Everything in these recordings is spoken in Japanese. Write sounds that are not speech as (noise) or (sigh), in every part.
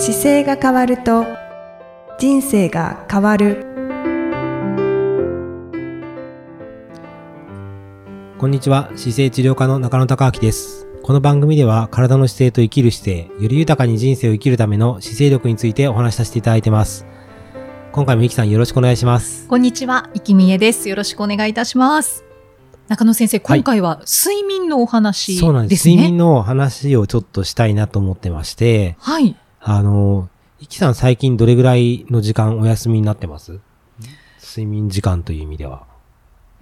姿勢が変わると人生が変わる。こんにちは。姿勢治療科の中野孝明です。この番組では体の姿勢と生きる姿勢より豊かに人生を生きるための姿勢力についてお話しさせていただいてます。今回もゆきさんよろしくお願いします。こんにちは、いきみえです。よろしくお願いいたします。中野先生、今回は睡眠のお話ですね。そうなんです。睡眠の話をちょっとしたいなと思ってまして。はい。あのゆきさん最近どれぐらいの時間お休みになってます？睡眠時間という意味では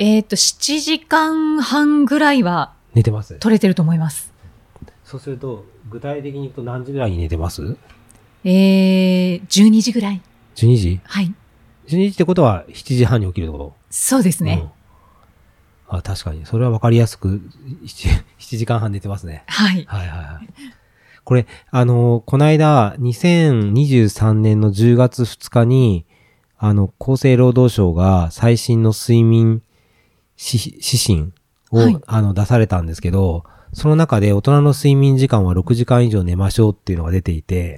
えっ、と、7時間半ぐらいは寝てます？取れてると思います。そうすると具体的に言うと何時ぐらいに寝てます？えー、12時ぐらい。12時？はい。12時ってことは7時半に起きるってこと？そうですね。うんあ、確かに。それはわかりやすく、7, 7時間半寝てますね。はい。はいはいはい。これ、あの、この間、2023年の10月2日に、あの、厚生労働省が最新の睡眠指指針を、はい。あの、出されたんですけど、その中で大人の睡眠時間は6時間以上寝ましょうっていうのが出ていて、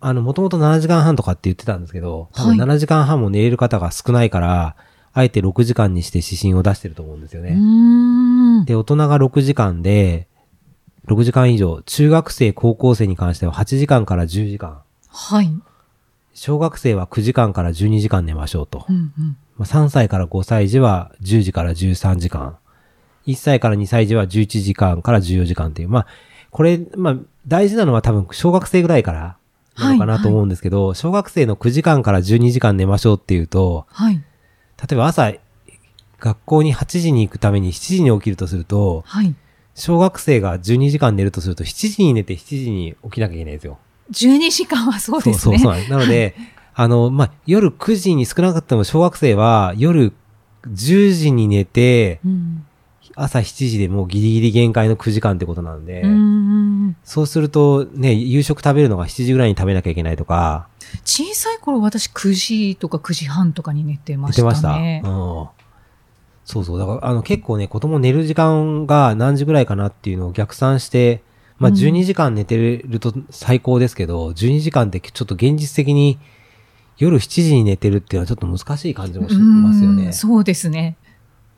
あ、あの、もともと7時間半とかって言ってたんですけど、多分はい。7時間半も寝れる方が少ないから、あえて6時間にして指針を出してると思うんですようね。で、大人が6時間で、6時間以上、中学生、高校生に関しては8時間から10時間、はい。小学生は9時間から12時間寝ましょうと。うんうん。まあ、3歳から5歳児は10時から13時間。1歳から2歳児は11時間から14時間っていう。まあ、これ、まあ、大事なのは多分小学生ぐらいからなのかなと思うんですけど、小学生の9時間から12時間寝ましょうっていうと、はい。例えば朝、学校に8時に行くために7時に起きるとすると、はい。小学生が12時間寝るとすると7時に寝て7時に起きなきゃいけないんですよ。12時間はそうですね。そうそうなんですなので、あの、まあ、夜9時に少なくとも小学生は夜10時に寝て、うん。朝7時でもうギリギリ限界の9時間ってことなんで、うーん。そうするとね、夕食食べるのが7時ぐらいに食べなきゃいけないとか、小さい頃私9時とか9時半とかに寝てましてた寝ました。ね。うん。そうそう。だから、あの、結構ね、子供寝る時間が何時ぐらいかなっていうのを逆算して、まあ、うん12時間寝てると最高ですけど、12時間ってちょっと現実的に夜7時に寝てるっていうのはちょっと難しい感じもしますよねう。そうですね。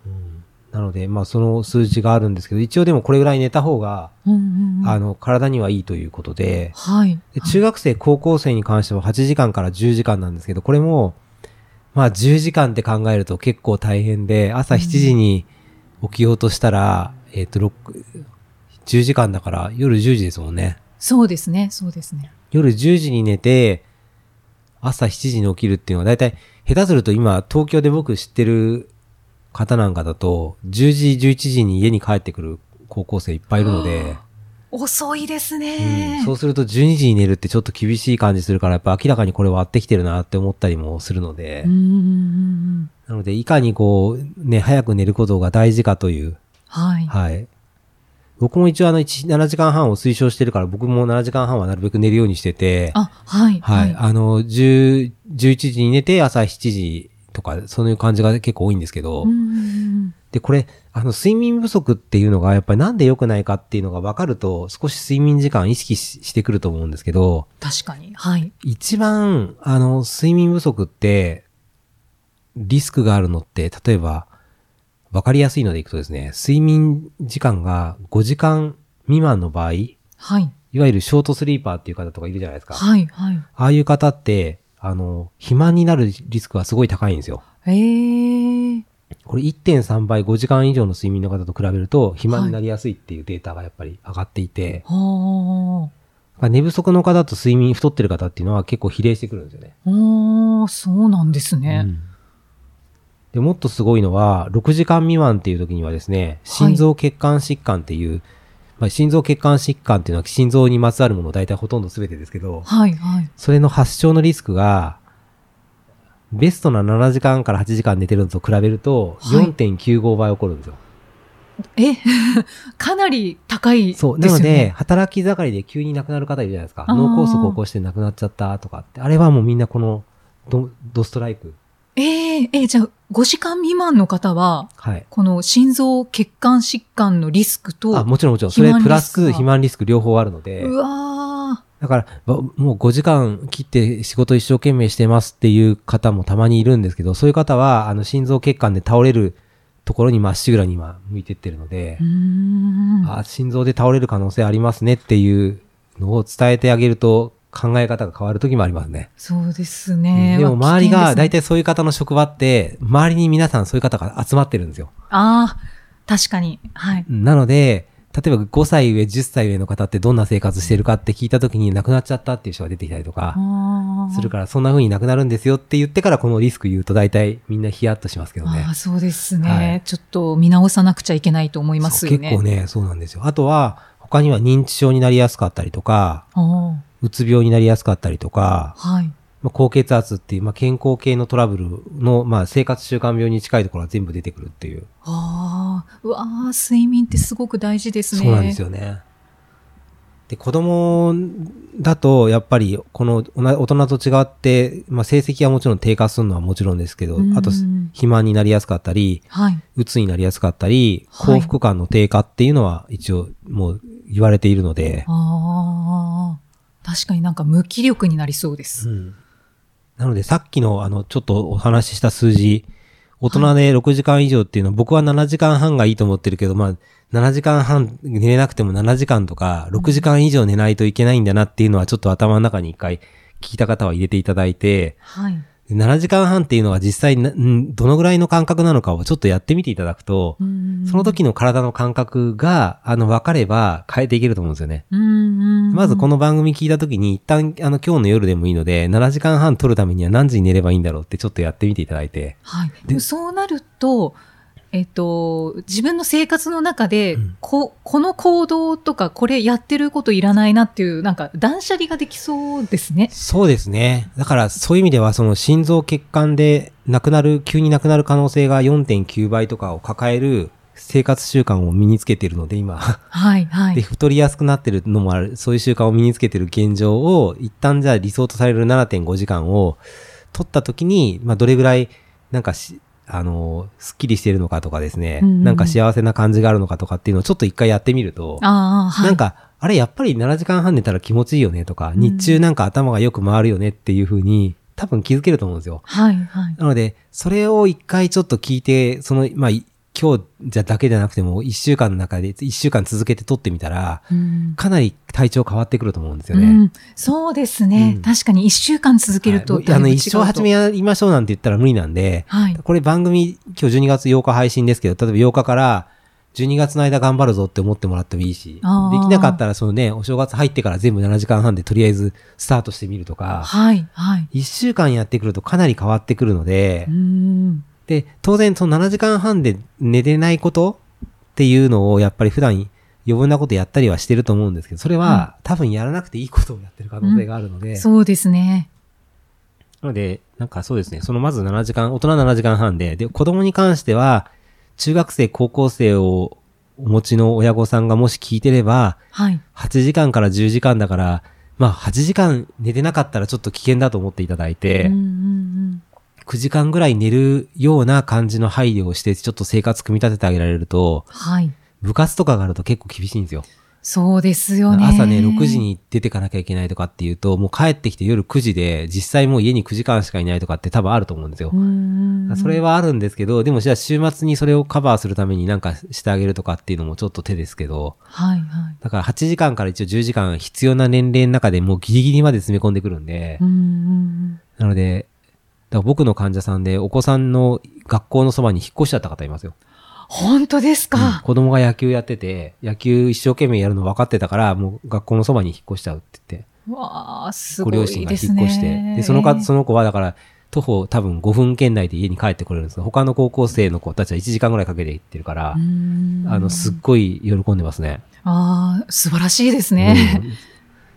うんなので、まあ、その数字があるんですけど、一応でもこれぐらい寝た方が、うんうんうんあの、体にはいいということで、はい。で中学生、高校生に関しては8時間から10時間なんですけど、これも、まあ10時間って考えると結構大変で、朝7時に起きようとしたら、えっ、と、6 10時間だから夜10時ですもんね。そうですね。そうですね。夜10時に寝て、朝7時に起きるっていうのは、だいたい下手すると今、東京で僕知ってる方なんかだと、10時、11時に家に帰ってくる高校生いっぱいいるので、遅いですうんね。そうすると12時に寝るってちょっと厳しい感じするから、やっぱ明らかにこれ割ってきてるなって思ったりもするので、なので、いかにこう、ね、早く寝ることが大事かという、はい。はい。僕も一応あの、1 7時間半を推奨してるから、僕も7時間半はなるべく寝るようにしてて、あ、はい。はい。あの、10、11時に寝て朝7時とか、そういう感じが結構多いんですけど、で、これ、あの、睡眠不足っていうのが、やっぱりなんで良くないかっていうのが分かると、少し睡眠時間意識ししてくると思うんですけど、確かに。はい。一番、あの、睡眠不足って、リスクがあるのって、例えば、わかりやすいのでいくとですね、睡眠時間が5時間未満の場合、いはい。わゆるショートスリーパーっていう方とかいるじゃないですか。はい。はい。ああいう方って、あの、肥満になるリスクがすごい高いんですよ。えー。これ1.3倍5時間以上の睡眠の方と比べると、肥満になりやすいっていうデータがやっぱり上がっていて、は寝不足の方と睡眠太ってる方っていうのは結構比例してくるんですよね。あ。おー、そうなんですね。うんで、もっとすごいのは、6時間未満っていう時にはですね、心臓血管疾患っていう、まあ、心臓血管疾患っていうのは心臓にまつわるもの大体ほとんど全てですけど、はい。はい。それの発症のリスクが、ベストな7時間から8時間寝てるのと比べると、はい4.95倍起こるんですよ。え、(laughs) かなり高いですよそう。ね。なので、働き盛りで急に亡くなる方いるじゃないですか。脳梗塞を起こして亡くなっちゃったとかって。あれはもうみんなこのド、ドストライク。えええじゃあ、5時間未満の方は、はい。この心臓血管疾患のリスクと、あ、もちろんもちろん。それプラス肥満リスク両方あるので。うわだから、ばもう5時間切って仕事一生懸命してますっていう方もたまにいるんですけど、そういう方は、あの、心臓血管で倒れるところにまっしぐらに今向いてってるので。あ心臓で倒れる可能性ありますねっていうのを伝えてあげると考え方が変わる時もありますね。そうですね。でもまあ周りが、大体そういう方の職場って、周りに皆さんそういう方が集まってるんですよ。ああ、確かに。はい。なので、例えば5歳上、10歳上の方ってどんな生活してるかって聞いた時に亡くなっちゃったっていう人が出てきたりとか、するから、そんな風になくなるんですよって言ってからこのリスク言うと大体みんなヒヤッとしますけどねあ。あ、そうですね、はいちょっと見直さなくちゃいけないと思いますよね。結構ね、そうなんですよ。あとは、他には認知症になりやすかったりとか、うつ病になりやすかったりとか、はい。まあ、高血圧っていう、まあ、健康系のトラブルの、まあ、生活習慣病に近いところは全部出てくるっていう。ああ、うわあ、睡眠ってすごく大事ですね。そうなんですよね。で、子供だと、やっぱり、この大人と違って、まあ、成績はもちろん低下するのはもちろんですけどうん、あと、肥満になりやすかったり、はい。うつになりやすかったり、はい幸福感の低下っていうのは一応もう言われているので、ああ、確かになんか無気力になりそうです。うんなのでさっきのあの、ちょっとお話しした数字、大人で6時間以上っていうのは、僕は7時間半がいいと思ってるけど、まあ、7時間半寝れなくても7時間とか、6時間以上寝ないといけないんだなっていうのは、ちょっと頭の中に一回聞いた方は入れていただいて、はい。7時間半っていうのは実際どのぐらいの感覚なのかをちょっとやってみていただくと、その時の体の感覚が、あの、分かれば変えていけると思うんですよね。うん、まずこの、の番組聞いた時に一旦あの今日の夜でもいいので7時間半撮るためには何時に寝ればいいんだろうってちょっとやってみていただいて。はい。でもそうなると、えっと、自分の生活の中で、うんこ、この行動とか、これやってることいらないなっていう、なんか断捨離ができそうですね。そうですね。だからそういう意味ではその心臓血管で亡くなる、急に亡くなる可能性が4.9倍とかを抱える生活習慣を身につけているので今。はい、はで、い。太りやすくなってるのもある、そういう習慣を身につけてる現状を、一旦じゃあ理想とされる7.5時間を取った時に、まあどれぐらい、なんかし、あの、スッキリしてるのかとかですね、うんうんなんか幸せな感じがあるのかとかっていうのをちょっと一回やってみると、はい。なんか、あれやっぱり7時間半寝たら気持ちいいよねとか、うん日中なんか頭がよく回るよねっていう風に、多分気づけると思うんですよ。はい、はい。なので、それを一回ちょっと聞いて、その、まあ、い今日じゃだけじゃなくても、一週間の中で、一週間続けて撮ってみたら、うんかなり体調変わってくると思うんですよね。うん、そうですね、うん確かに一週間続けるとはいあの、一生始めやりましょうなんて言ったら無理なんで、はい。これ番組、今日12月8日配信ですけど、例えば8日から12月の間頑張るぞって思ってもらってもいいし、できなかったらそのね、お正月入ってから全部7時間半でとりあえずスタートしてみるとか、はい、はい。1週間やってくるとかなり変わってくるのでう、ん。で、当然その7時間半で寝れないことっていうのをやっぱり普段余分なことやったりはしてると思うんですけど、それは多分やらなくていいことをやってる可能性があるので、そうですね。なので、なんかそうですね、そのまず7時間、大人7時間半で、で、子供に関しては、中学生、高校生をお持ちの親御さんがもし聞いてれば、はい。8時間から10時間だから、まあ8時間寝てなかったらちょっと危険だと思っていただいて、うんうんうん9時間ぐらい寝るような感じの配慮をして、ちょっと生活組み立ててあげられると、はい。部活とかがあると結構厳しいんですよ。そうですよね。朝ね、6時に出てかなきゃいけないとかっていうと、もう帰ってきて夜9時で、実際もう家に9時間しかいないとかって多分あると思うんですよ。うん。それはあるんですけど、でもじゃあ週末にそれをカバーするためになんかしてあげるとかっていうのもちょっと手ですけど、はい、はい。だから8時間から一応10時間必要な年齢の中でもうギリギリまで詰め込んでくるんで、んなので、だから僕の患者さんでお子さんの学校のそばに引っ越しちゃった方いますよ。本当ですか？子供が野球やってて、野球一生懸命やるの分かってたから、もう学校のそばに引っ越しちゃうって言って、わあ、すごいご両親がですね。引っ越して、で、そのか、その子はだから、徒歩多分5分圏内で家に帰ってこれるんですよ他の高校生の子たちは1時間ぐらいかけて行ってるから、うんあの、すっごい喜んでますね。ああ、素晴らしいですね。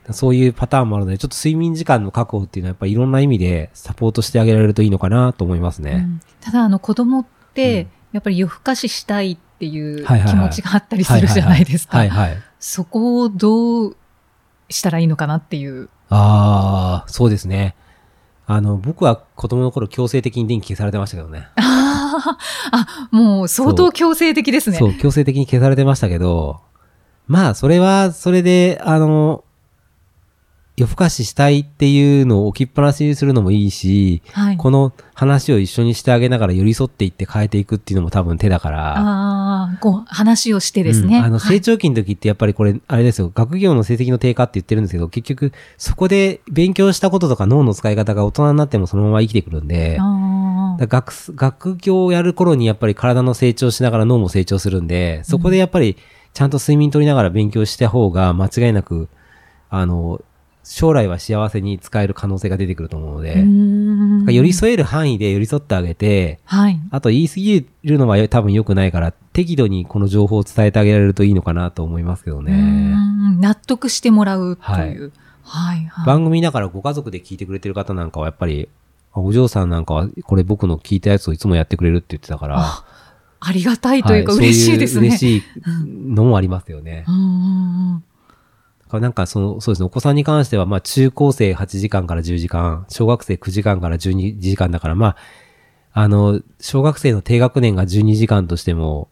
うんそういうパターンもあるので、ちょっと睡眠時間の確保っていうのはやっぱりいろんな意味でサポートしてあげられるといいのかなと思いますね。うんただ、あの、子供って、うんやっぱり夜更かししたいっていう気持ちがあったりするじゃないですか。そこをどうしたらいいのかなっていう。ああ、そうですね。あの、僕は子供の頃強制的に電気消されてましたけどね。(laughs) ああ、あ、もう相当強制的ですね。そう、強制的に消されてましたけど、まあ、それは、それで、あの、夜更かししたいっていうのを置きっぱなしにするのもいいし、はい。この話を一緒にしてあげながら寄り添っていって変えていくっていうのも多分手だから、ああ、こう、話をしてですね。うんあの、はい成長期の時ってやっぱりこれ、あれですよ、学業の成績の低下って言ってるんですけど、結局、そこで勉強したこととか脳の使い方が大人になってもそのまま生きてくるんで、学す、学業をやる頃にやっぱり体の成長しながら脳も成長するんで、そこでやっぱりちゃんと睡眠取りながら勉強した方が間違いなく、あの、将来は幸せに使える可能性が出てくると思うので、寄り添える範囲で寄り添ってあげて、はい。あと言い過ぎるのは多分良くないから、適度にこの情報を伝えてあげられるといいのかなと思いますけどね。ん納得してもらうという。はい。はい。番組だからご家族で聞いてくれてる方なんかはやっぱり、あお嬢さんなんかはこれ僕の聞いたやつをいつもやってくれるって言ってたから、あありがたいというか、は嬉しいですね。そういう嬉しいのもありますよねう。んうんうんなんかその、そうですね、お子さんに関しては、まあ中高生8時間から10時間、小学生9時間から12時間だから、まあ、あの、小学生の低学年が12時間としても、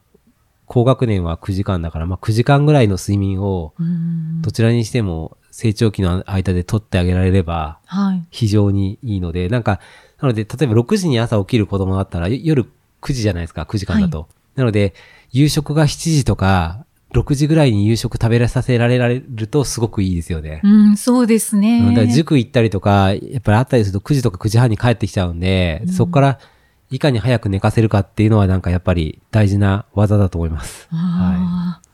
高学年は9時間だから、まあ9時間ぐらいの睡眠を、うんどちらにしても成長期の間で取ってあげられれば、はい。非常にいいので、なんか、なので、例えば6時に朝起きる子供だったら、よ夜9時じゃないですか、9時間だと。なので、夕食が7時とか、6時ぐらいに夕食食べさせられられるとすごくいいですよね。うん、そうですね。うんだから塾行ったりとか、やっぱりあったりすると9時とか9時半に帰ってきちゃうんで、そこからいかに早く寝かせるかっていうのはなんかやっぱり大事な技だと思います。あー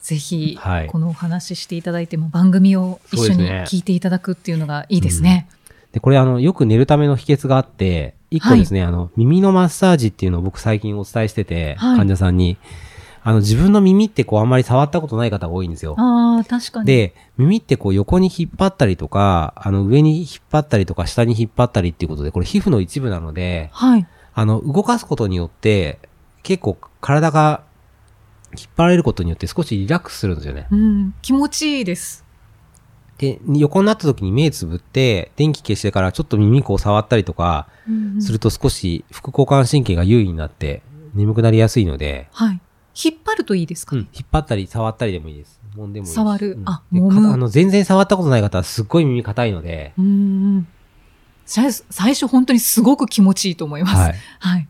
ぜひ、はいこのお話ししていただいても番組を一緒に聞いていただくっていうのがいいですね。で、これあの、よく寝るための秘訣があって、一個ですね、あの、耳のマッサージっていうのを僕最近お伝えしてて、はい患者さんに。あの、自分の耳ってこうあんまり触ったことない方が多いんですよ。ああ、確かに。で、耳ってこう横に引っ張ったりとか、あの上に引っ張ったりとか下に引っ張ったりっていうことで、これ皮膚の一部なので、はい。あの、動かすことによって、結構体が引っ張られることによって少しリラックスするんですよね。うん、気持ちいいです。で、横になった時に目つぶって、電気消してからちょっと耳こう触ったりとか、うんすると少し副交感神経が優位になって眠くなりやすいので、はい。引っ張るといいですか、うん引っ張ったり触ったりでもいいです。揉んでもいいし触るうんあむかあの、全然触ったことない方はすっごい耳硬いので、うーん。最初本当にすごく気持ちいいと思います。はい。はい。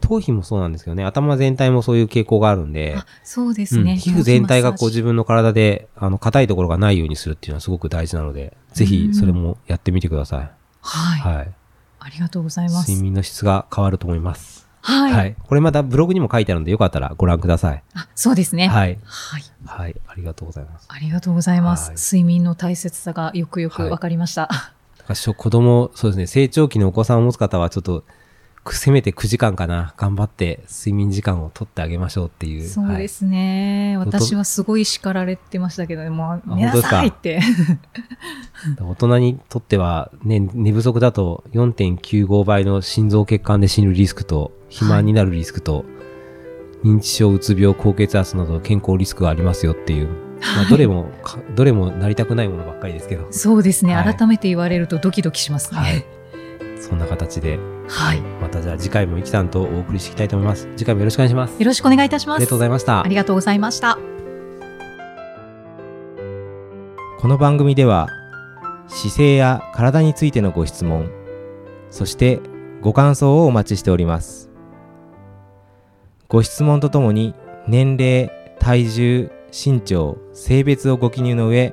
頭皮もそうなんですけどね、頭全体もそういう傾向があるんで、あそうですね。うん皮膚全体がこう自分分の体で、あの、硬いところがないようにするっていうのはすごく大事なので、ぜひそれもやってみてください。はい、はい。ありがとうございます。睡眠の質が変わると思います。はい。はい。これまたブログにも書いてあるので、よかったらご覧ください。あそうですね。はい。はい。はい。ありがとうございます。ありがとうございます。はい睡眠の大切さがよくよくはいわかりました。だから子供、そうですね、成長期のお子さんを持つ方は、ちょっと、くせめて9時間かな、頑張って睡眠時間を取ってあげましょうっていう。そうですね。はい私はすごい叱られてましたけど、もうあ寝なさいって。は (laughs) い大人にとっては、ね、寝不足だと4.95倍の心臓血管で死ぬリスクと、肥満になるリスクと、認知症、うつ病、高血圧など健康リスクがありますよっていう。まあ、どれもか、どれもなりたくないものばっかりですけど。そうですね、はい改めて言われるとドキドキしますね。はい。そんな形で、はい。またじゃあ次回もイキさんとお送りしていきたいと思います。次回もよろしくお願いします。よろしくお願いいたします。ありがとうございましたあ。りがとうございました。この番組では姿勢や体についてのご質問そしてご感想をお待ちしておりますご質問とともに年齢体重身長性別をご記入の上